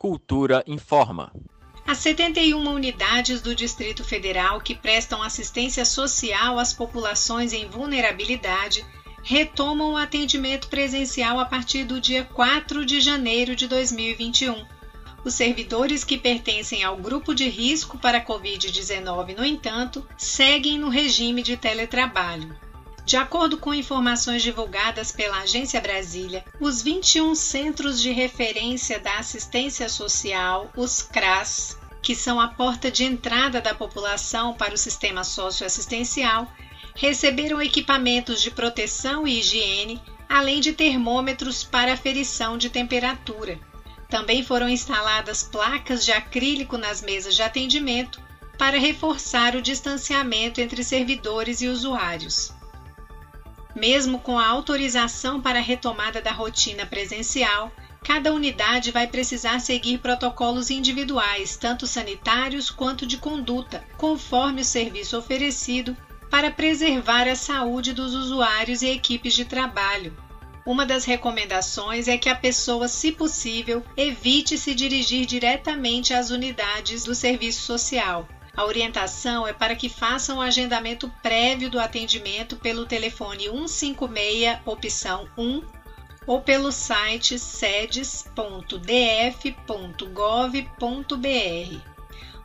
Cultura informa. As 71 unidades do Distrito Federal que prestam assistência social às populações em vulnerabilidade retomam o atendimento presencial a partir do dia 4 de janeiro de 2021. Os servidores que pertencem ao grupo de risco para a Covid-19, no entanto, seguem no regime de teletrabalho. De acordo com informações divulgadas pela Agência Brasília, os 21 Centros de Referência da Assistência Social, os CRAS, que são a porta de entrada da população para o sistema socioassistencial, receberam equipamentos de proteção e higiene, além de termômetros para aferição de temperatura. Também foram instaladas placas de acrílico nas mesas de atendimento para reforçar o distanciamento entre servidores e usuários. Mesmo com a autorização para a retomada da rotina presencial, cada unidade vai precisar seguir protocolos individuais, tanto sanitários quanto de conduta, conforme o serviço oferecido, para preservar a saúde dos usuários e equipes de trabalho. Uma das recomendações é que a pessoa, se possível, evite se dirigir diretamente às unidades do serviço social, a orientação é para que façam o agendamento prévio do atendimento pelo telefone 156, opção 1, ou pelo site sedes.df.gov.br.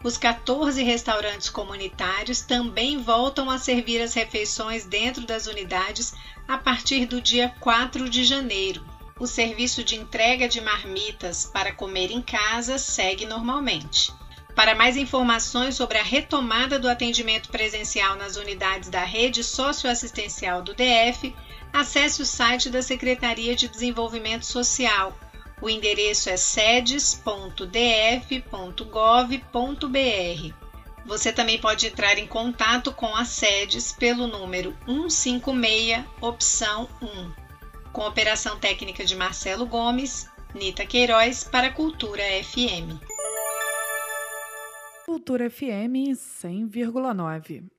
Os 14 restaurantes comunitários também voltam a servir as refeições dentro das unidades a partir do dia 4 de janeiro. O serviço de entrega de marmitas para comer em casa segue normalmente. Para mais informações sobre a retomada do atendimento presencial nas unidades da rede socioassistencial do DF, acesse o site da Secretaria de Desenvolvimento Social. O endereço é sedes.df.gov.br. Você também pode entrar em contato com a SEDES pelo número 156, opção 1. Com operação técnica de Marcelo Gomes, Nita Queiroz para Cultura FM. Cultura FM 100,9.